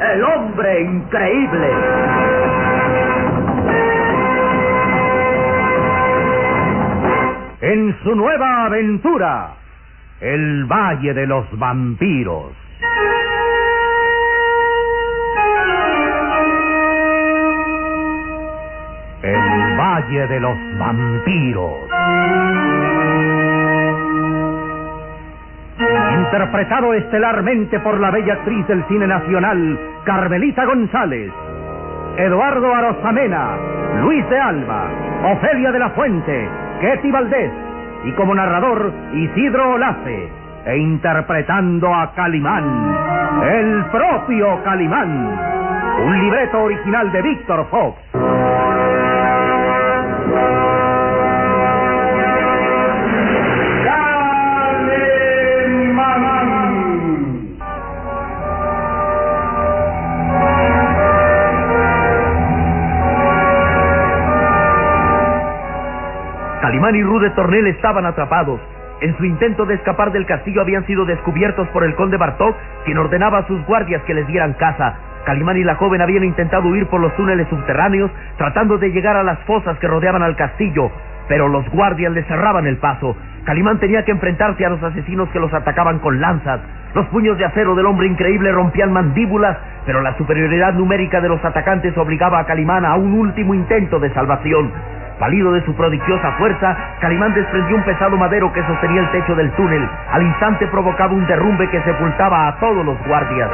el hombre increíble. En su nueva aventura, el Valle de los Vampiros. El Valle de los Vampiros. Interpretado estelarmente por la bella actriz del cine nacional, Carmelita González, Eduardo Arosamena, Luis de Alba, Ofelia de la Fuente, Ketty Valdés y como narrador Isidro Olace, e interpretando a Calimán, el propio Calimán, un libreto original de Víctor Fox. Calimán y Rude Tornel estaban atrapados. En su intento de escapar del castillo habían sido descubiertos por el conde Bartok, quien ordenaba a sus guardias que les dieran caza. Calimán y la joven habían intentado huir por los túneles subterráneos, tratando de llegar a las fosas que rodeaban al castillo, pero los guardias les cerraban el paso. Calimán tenía que enfrentarse a los asesinos que los atacaban con lanzas. Los puños de acero del hombre increíble rompían mandíbulas, pero la superioridad numérica de los atacantes obligaba a Calimán a un último intento de salvación. Valido de su prodigiosa fuerza, Calimán desprendió un pesado madero que sostenía el techo del túnel. Al instante provocaba un derrumbe que sepultaba a todos los guardias.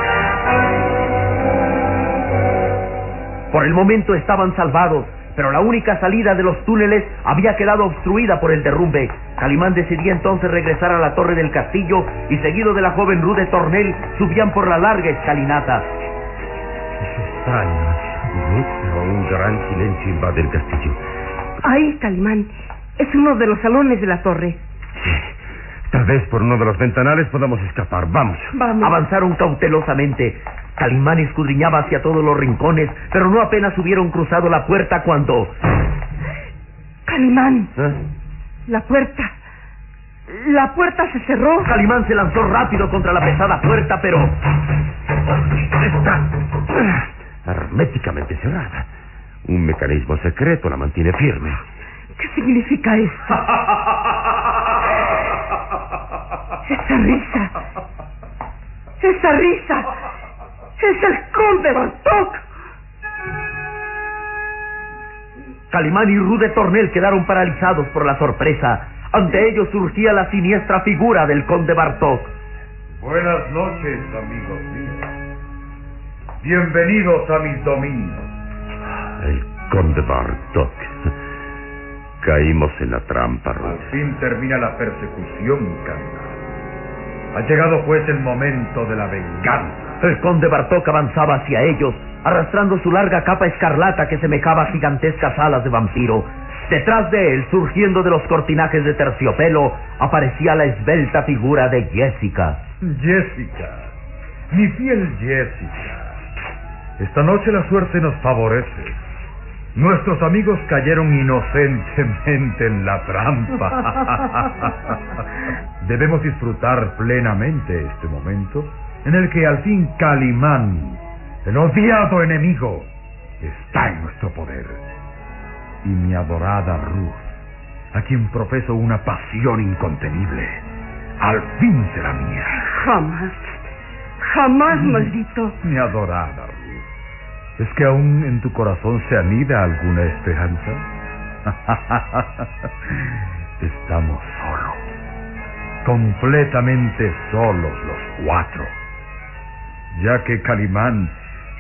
Por el momento estaban salvados, pero la única salida de los túneles había quedado obstruida por el derrumbe. Calimán decidía entonces regresar a la torre del castillo y seguido de la joven Rude Tornel subían por la larga escalinata. Extraño, pero un gran silencio invade el castillo. Ahí, Calimán. Es uno de los salones de la torre. Tal vez por uno de los ventanales podamos escapar. Vamos. Vamos. Avanzaron cautelosamente. Calimán escudriñaba hacia todos los rincones, pero no apenas hubieron cruzado la puerta cuando... Calimán, ¿Eh? la puerta. La puerta se cerró. Calimán se lanzó rápido contra la pesada puerta, pero... Está herméticamente cerrada. Un mecanismo secreto la mantiene firme. ¿Qué significa esto? Esa risa. Esa risa. Es el conde Bartok. Calimán y Rude Tornel quedaron paralizados por la sorpresa. Ante ellos surgía la siniestra figura del conde Bartok. Buenas noches, amigos míos. Bienvenidos a mis dominios. El conde Bartok. Caímos en la trampa, Al Ruth. fin termina la persecución, Calimán. Ha llegado pues el momento de la venganza. El conde Bartok avanzaba hacia ellos, arrastrando su larga capa escarlata que semejaba a gigantescas alas de vampiro. Detrás de él, surgiendo de los cortinajes de terciopelo, aparecía la esbelta figura de Jessica. Jessica, mi fiel Jessica. Esta noche la suerte nos favorece. Nuestros amigos cayeron inocentemente en la trampa. Debemos disfrutar plenamente este momento en el que al fin Calimán, el odiado enemigo, está en nuestro poder. Y mi adorada Ruth, a quien profeso una pasión incontenible, al fin será mía. Jamás. Jamás, maldito. Mi adorada Ruth. ¿Es que aún en tu corazón se anida alguna esperanza? Estamos solos. Completamente solos los cuatro. Ya que Calimán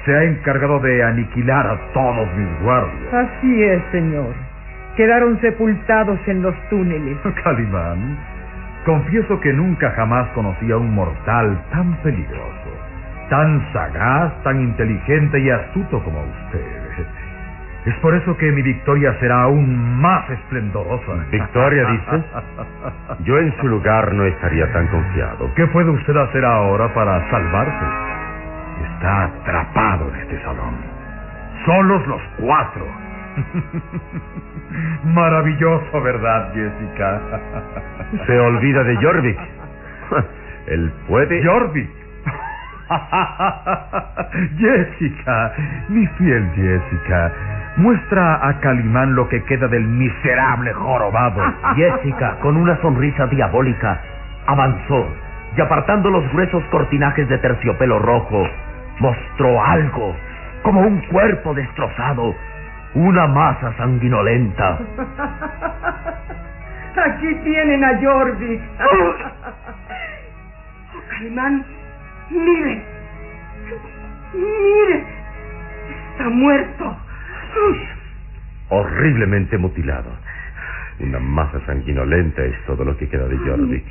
se ha encargado de aniquilar a todos mis guardias. Así es, señor. Quedaron sepultados en los túneles. Calimán, confieso que nunca jamás conocí a un mortal tan peligroso. Tan sagaz, tan inteligente y astuto como usted. Es por eso que mi victoria será aún más esplendorosa. ¿Victoria, dice? Yo en su lugar no estaría tan confiado. ¿Qué puede usted hacer ahora para salvarse? Está atrapado en este salón. Solos los cuatro. Maravilloso, ¿verdad, Jessica? Se olvida de Jorvik. Él puede. Jorvik. Jessica, mi fiel Jessica, muestra a Calimán lo que queda del miserable jorobado. Jessica, con una sonrisa diabólica, avanzó y apartando los gruesos cortinajes de terciopelo rojo, mostró algo, como un cuerpo destrozado, una masa sanguinolenta. Aquí tienen a Jorvik. Oh, Calimán, mire, mire, está muerto. Horriblemente mutilado. Una masa sanguinolenta es todo lo que queda de Jorvik.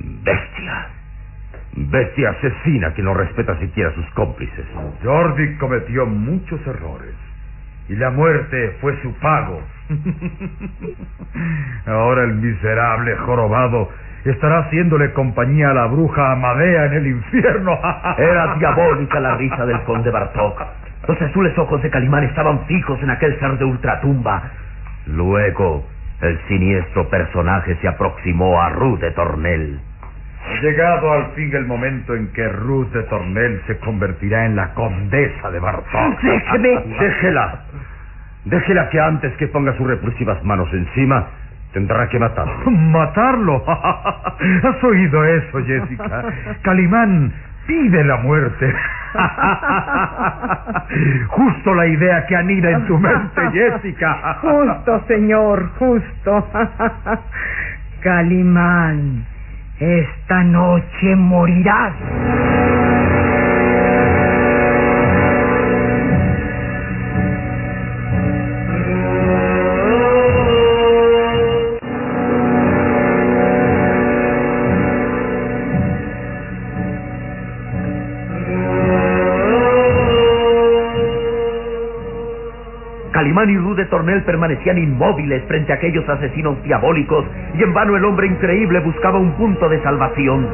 Bestia. Bestia asesina que no respeta siquiera a sus cómplices. Jorvik cometió muchos errores. Y la muerte fue su pago. Ahora el miserable jorobado estará haciéndole compañía a la bruja Amadea en el infierno. Era diabólica la risa del conde Bartok. Los azules ojos de Calimán estaban fijos en aquel ser de ultratumba. Luego, el siniestro personaje se aproximó a Ruth de Tornel. Ha llegado al fin el momento en que Ruth de Tornel se convertirá en la condesa de Bartok. Déjeme. Déjela. Déjela que antes que ponga sus repulsivas manos encima, tendrá que matarlo. ¿Matarlo? ¿Has oído eso, Jessica? Calimán pide la muerte. Justo la idea que anida en tu mente, Jessica. Justo, señor, justo. Calimán, esta noche morirás. De Tornel permanecían inmóviles frente a aquellos asesinos diabólicos y en vano el hombre increíble buscaba un punto de salvación.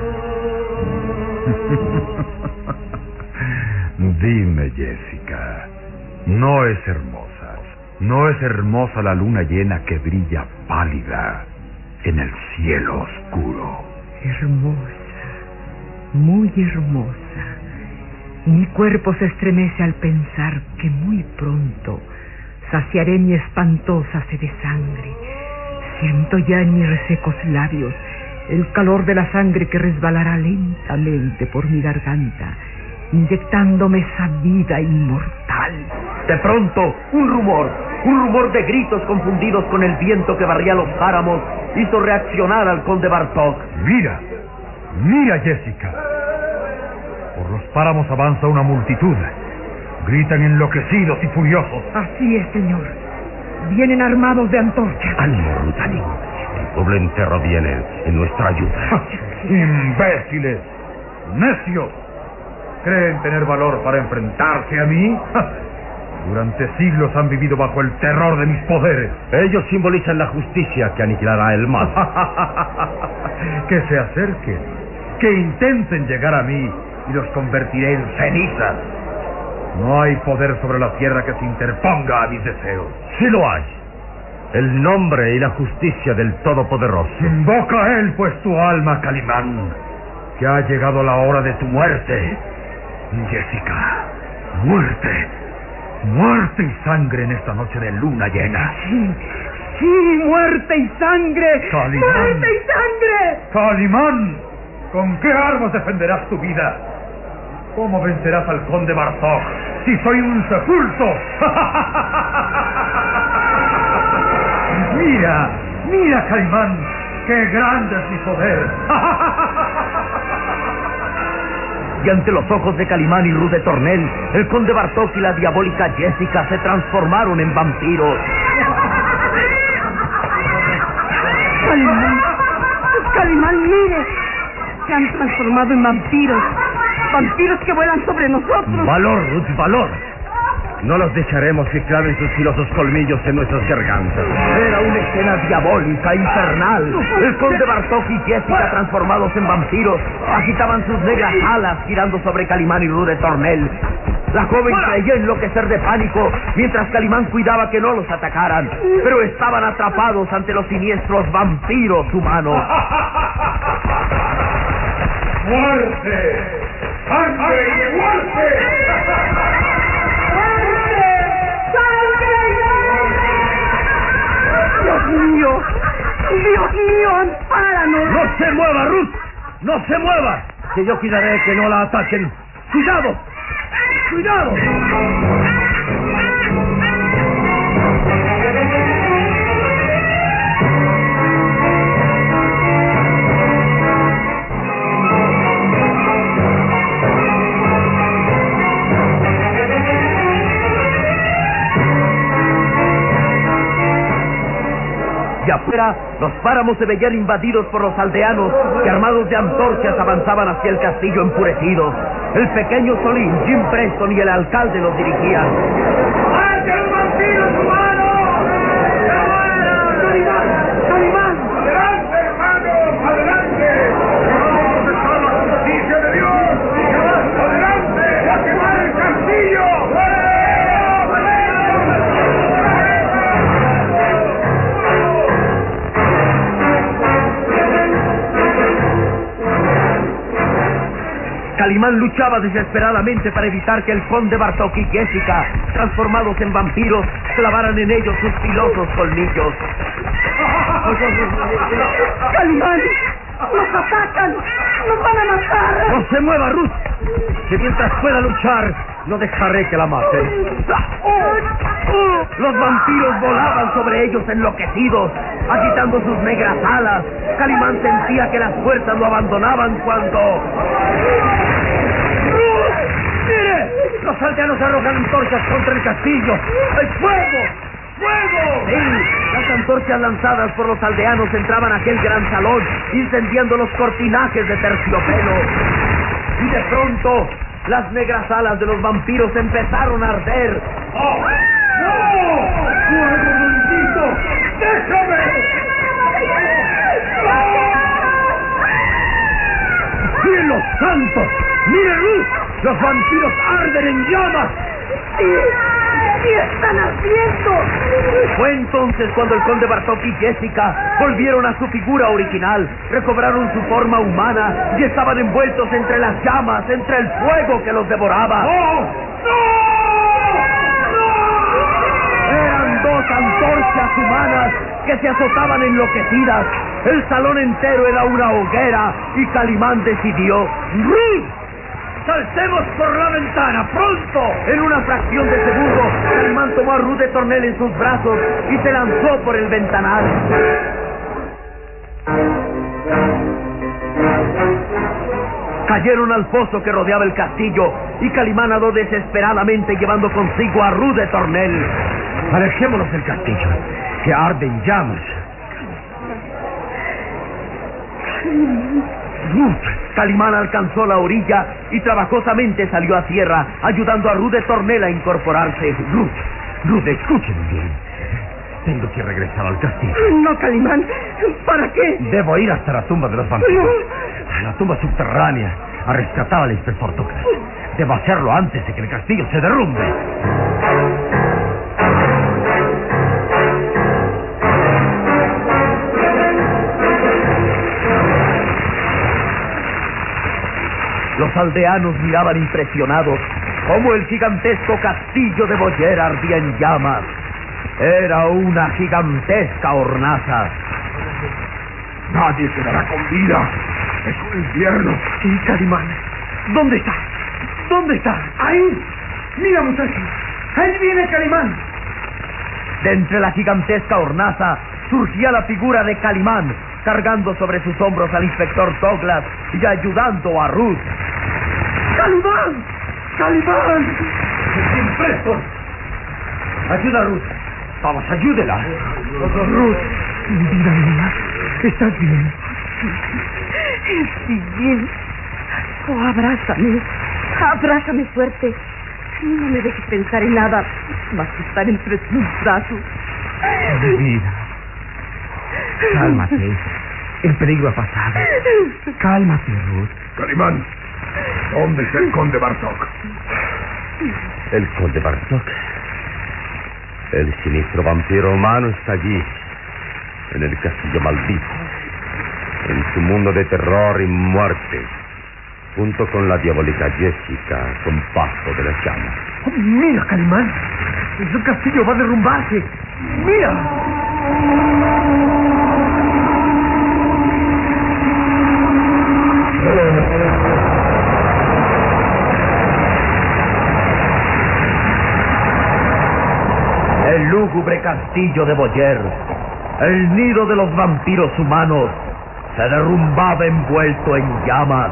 Dime, Jessica, no es hermosa, no es hermosa la luna llena que brilla pálida en el cielo oscuro. Hermosa, muy hermosa. Mi cuerpo se estremece al pensar que muy pronto saciaré mi espantosa sed de sangre. Siento ya en mis resecos labios el calor de la sangre que resbalará lentamente por mi garganta, inyectándome esa vida inmortal. De pronto, un rumor, un rumor de gritos confundidos con el viento que barría los páramos, hizo reaccionar al conde Bartok. Mira, mira, Jessica. Por los páramos avanza una multitud. Gritan enloquecidos y furiosos. Así es, señor. Vienen armados de antorchas. Ánimo, ánimo. El pueblo entero viene en nuestra ayuda. ¡Imbéciles! ¡Necios! ¿Creen tener valor para enfrentarse a mí? Durante siglos han vivido bajo el terror de mis poderes. Ellos simbolizan la justicia que aniquilará el mal. que se acerquen, que intenten llegar a mí y los convertiré en cenizas. No hay poder sobre la tierra que se interponga a mis deseos. Sí lo hay. El nombre y la justicia del Todopoderoso. Invoca a él, pues, tu alma, Calimán, que ha llegado la hora de tu muerte. Jessica, muerte. Muerte y sangre en esta noche de luna llena. Sí, sí, muerte y sangre. Calimán. Muerte y sangre. Calimán, ¿con qué armas defenderás tu vida? ¿Cómo vencerás al conde Bartok si soy un sepulto? mira, mira, Calimán, qué grande es mi poder. Y ante los ojos de Calimán y Ruth de Tornel, el conde Bartok y la diabólica Jessica se transformaron en vampiros. Calimán, Calimán, mire. Se han transformado en vampiros. Vampiros que vuelan sobre nosotros. Valor, Ruth, valor. No los dejaremos que claven sus filosos colmillos en nuestras gargantas. Era una escena diabólica, infernal. El conde Bartok y Jessica, transformados en vampiros, agitaban sus negras alas girando sobre Calimán y Rude Tornel. La joven creía enloquecer de pánico, mientras Calimán cuidaba que no los atacaran, pero estaban atrapados ante los siniestros vampiros humanos. ¡Muerte! ¡Sangre y muerte! Dios mío, Dios mío, ampáranos. ¡No se mueva, Ruth! ¡No se mueva! Que yo cuidaré que no la ataquen. ¡Cuidado! ¡Cuidado! Los páramos se veían invadidos por los aldeanos que armados de antorchas avanzaban hacia el castillo enfurecidos. El pequeño Solín, Jim Preston y el alcalde los dirigían. Calimán luchaba desesperadamente para evitar que el conde Bartok y Jessica, transformados en vampiros, clavaran en ellos sus filosos colmillos. Calimán, nos atacan, nos van a matar. ¡No se mueva, Ruth! Que mientras pueda luchar, no dejaré que la maten. Los vampiros volaban sobre ellos enloquecidos, agitando sus negras alas. Calimán sentía que las fuerzas lo abandonaban cuando... ¡Mire! Los aldeanos arrojan antorchas contra el castillo. ¡Hay fuego! ¡Fuego! Sí, las antorchas lanzadas por los aldeanos entraban a aquel gran salón, incendiando los cortinajes de terciopelo. Y de pronto, las negras alas de los vampiros empezaron a arder. ¡Oh! ¡No! ¡Fuego maldito! ¡Déjame! ¡Cielos santos! ¡Mire, Ruth! ¡Los vampiros arden en llamas! Sí, están haciendo. Fue entonces cuando el conde Bartok y Jessica volvieron a su figura original, recobraron su forma humana y estaban envueltos entre las llamas, entre el fuego que los devoraba. ¡Oh! Eran dos antorchas humanas que se azotaban enloquecidas. El salón entero era una hoguera y Calimán decidió. ¡Saltemos por la ventana! ¡Pronto! En una fracción de segundo, Calimán tomó a Ruth de Tornel en sus brazos y se lanzó por el ventanal. Cayeron al foso que rodeaba el castillo y Calimán nadó desesperadamente llevando consigo a Ruth de Tornel. Alejémonos del castillo, que arde en llamas. Calimán alcanzó la orilla y trabajosamente salió a tierra, ayudando a Ruth de Tornel a incorporarse. Ruth, Ruth, escúcheme bien. Tengo que regresar al castillo. No, Calimán, ¿para qué? Debo ir hasta la tumba de los vampiros. La tumba subterránea, a rescatar al inspector Douglas. Debo hacerlo antes de que el castillo se derrumbe. Los aldeanos miraban impresionados cómo el gigantesco castillo de Boyer ardía en llamas. Era una gigantesca hornaza. Nadie quedará con vida. Es un infierno. Sí, Calimán. ¿Dónde está? ¿Dónde está? Ahí. Mira, muchacho. Ahí viene Calimán. De entre la gigantesca hornaza surgía la figura de Calimán, cargando sobre sus hombros al inspector Douglas y ayudando a Ruth. ¡Calimán! ¡Calimán! ¡Jim Preston! Ayuda a Ruth. Vamos, ayúdela. Ruth, vida mía, ¿estás bien? Sí, bien. Oh, abrázame. Abrázame fuerte. No me dejes pensar en nada más que estar entre tus brazos. Mi vida. Cálmate. El peligro ha pasado. Cálmate, Ruth. Calimán, ¿dónde está el conde Bartok? El conde Bartok. El siniestro vampiro humano está allí, en el castillo maldito, en su mundo de terror y muerte, junto con la diabólica Jessica, con paso de las llamas. Oh, mira, Calimán. El castillo va a derrumbarse. Mira. El lúgubre castillo de Boyer, el nido de los vampiros humanos, se derrumbaba envuelto en llamas.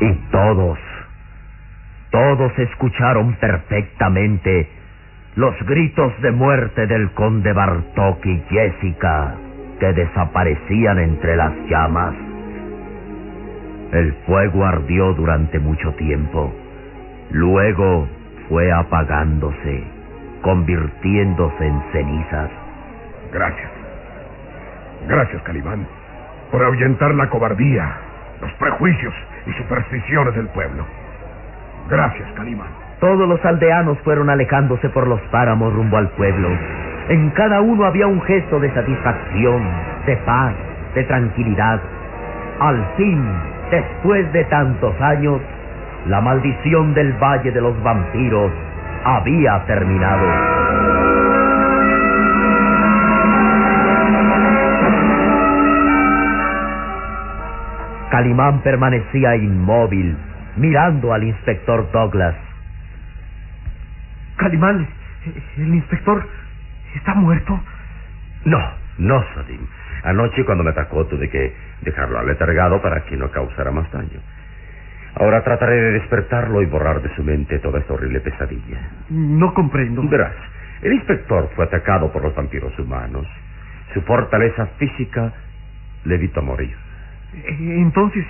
Y todos, todos escucharon perfectamente los gritos de muerte del conde Bartok y Jessica que desaparecían entre las llamas. El fuego ardió durante mucho tiempo. Luego fue apagándose, convirtiéndose en cenizas. Gracias. Gracias, Calimán, por ahuyentar la cobardía, los prejuicios y supersticiones del pueblo. Gracias, Calimán. Todos los aldeanos fueron alejándose por los páramos rumbo al pueblo. En cada uno había un gesto de satisfacción, de paz, de tranquilidad. Al fin, después de tantos años, la maldición del Valle de los Vampiros había terminado. Calimán permanecía inmóvil, mirando al inspector Douglas. Calimán, el inspector está muerto. No, no, Sadim. Anoche cuando me atacó tuve que dejarlo aletargado para que no causara más daño. Ahora trataré de despertarlo y borrar de su mente toda esta horrible pesadilla. No comprendo. Verás, el inspector fue atacado por los vampiros humanos. Su fortaleza física le evitó morir. Eh, Entonces,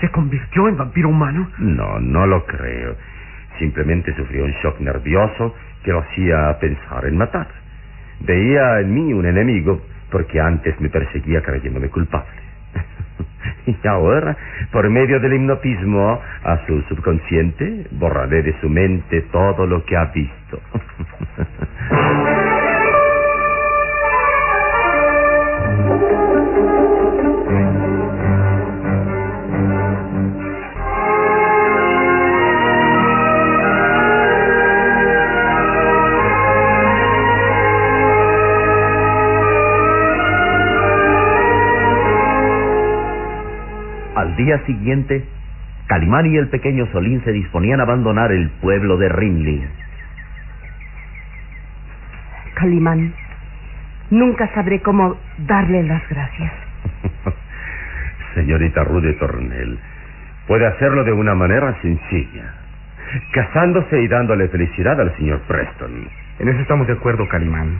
¿se convirtió en vampiro humano? No, no lo creo. Simplemente sufrió un shock nervioso que lo hacía pensar en matar. Veía en mí un enemigo porque antes me perseguía creyéndome culpable. y ahora, por medio del hipnotismo a su subconsciente, borraré de su mente todo lo que ha visto. día siguiente, Calimán y el pequeño Solín se disponían a abandonar el pueblo de Rimley. Calimán, nunca sabré cómo darle las gracias. Señorita Rude Tornel, puede hacerlo de una manera sencilla, casándose y dándole felicidad al señor Preston. En eso estamos de acuerdo, Calimán.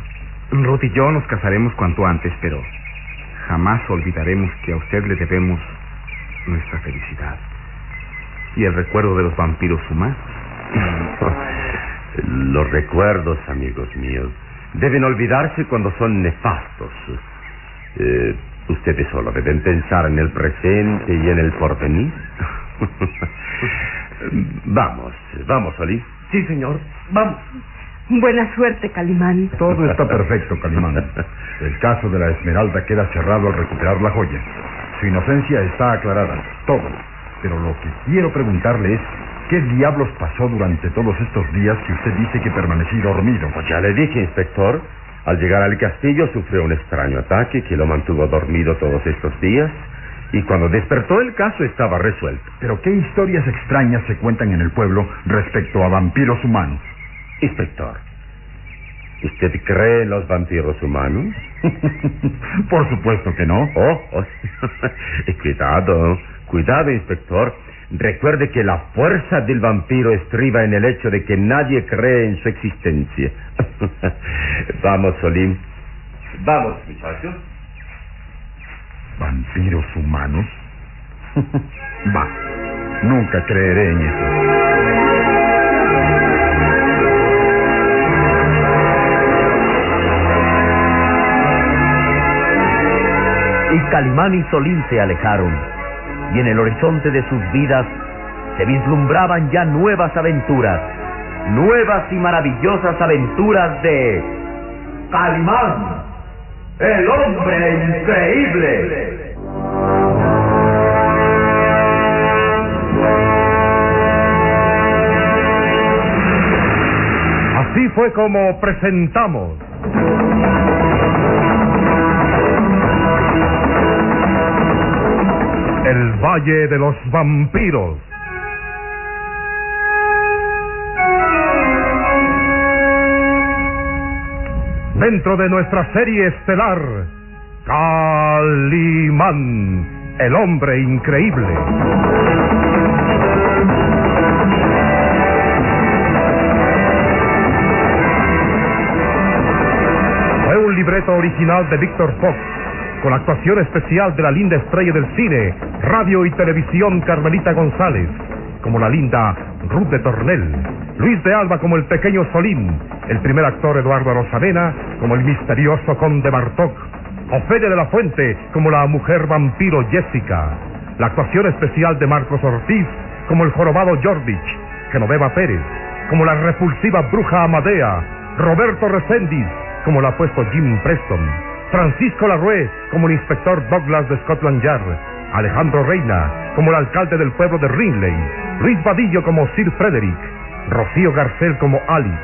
Ruth y yo nos casaremos cuanto antes, pero jamás olvidaremos que a usted le debemos nuestra felicidad y el recuerdo de los vampiros humanos. Los recuerdos, amigos míos, deben olvidarse cuando son nefastos. Eh, ustedes solo deben pensar en el presente y en el porvenir. vamos, vamos, Oli. Sí, señor. Vamos. Buena suerte, Calimán. Todo está perfecto, Calimán. El caso de la Esmeralda queda cerrado al recuperar la joya. Su inocencia está aclarada, todo. Pero lo que quiero preguntarle es, ¿qué diablos pasó durante todos estos días que usted dice que permanecí dormido? Pues ya le dije, inspector. Al llegar al castillo sufrió un extraño ataque que lo mantuvo dormido todos estos días. Y cuando despertó el caso estaba resuelto. Pero ¿qué historias extrañas se cuentan en el pueblo respecto a vampiros humanos? Inspector, ¿usted cree en los vampiros humanos? Por supuesto que no. Oh, oh. cuidado, cuidado, inspector. Recuerde que la fuerza del vampiro estriba en el hecho de que nadie cree en su existencia. Vamos, Solim. Vamos, muchachos. ¿Vampiros humanos? Va, nunca creeré en eso. Y Calimán y Solín se alejaron, y en el horizonte de sus vidas se vislumbraban ya nuevas aventuras, nuevas y maravillosas aventuras de Calimán, el hombre increíble. Así fue como presentamos. El Valle de los Vampiros. Dentro de nuestra serie estelar, Calimán, el hombre increíble. Fue un libreto original de Víctor Fox, con actuación especial de la linda estrella del cine, radio y televisión Carmelita González, como la linda Ruth de Tornel, Luis de Alba como el pequeño Solín, el primer actor Eduardo Rosamena como el misterioso conde Bartok, Ofelia de la Fuente como la mujer vampiro Jessica, la actuación especial de Marcos Ortiz como el jorobado Jordich, Genoveva Pérez como la repulsiva bruja Amadea, Roberto Resendiz como el apuesto Jim Preston, Francisco Larue como el inspector Douglas de Scotland Yard, Alejandro Reina como el alcalde del pueblo de Ringley, Luis Vadillo como Sir Frederick, Rocío Garcel como Alice,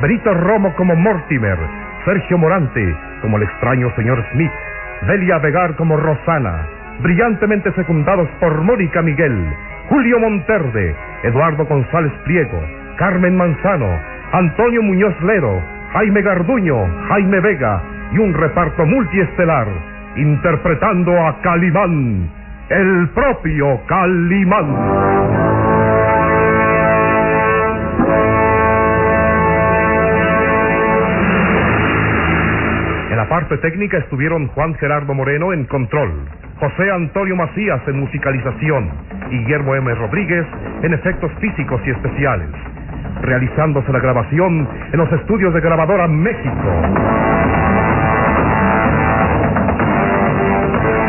Benito Romo como Mortimer, Sergio Morante como el extraño señor Smith, Delia Vegar como Rosana, brillantemente secundados por Mónica Miguel, Julio Monterde, Eduardo González Pliego, Carmen Manzano, Antonio Muñoz Lero, Jaime Garduño, Jaime Vega y un reparto multiestelar interpretando a Calimán, el propio Calimán. En la parte técnica estuvieron Juan Gerardo Moreno en control, José Antonio Macías en musicalización y Guillermo M. Rodríguez en efectos físicos y especiales, realizándose la grabación en los estudios de grabadora México.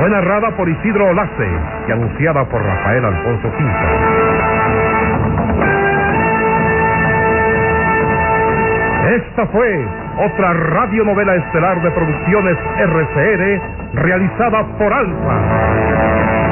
Fue narrada por Isidro Olace y anunciada por Rafael Alfonso Quinta. Esta fue otra radionovela estelar de producciones RCR realizada por Alfa.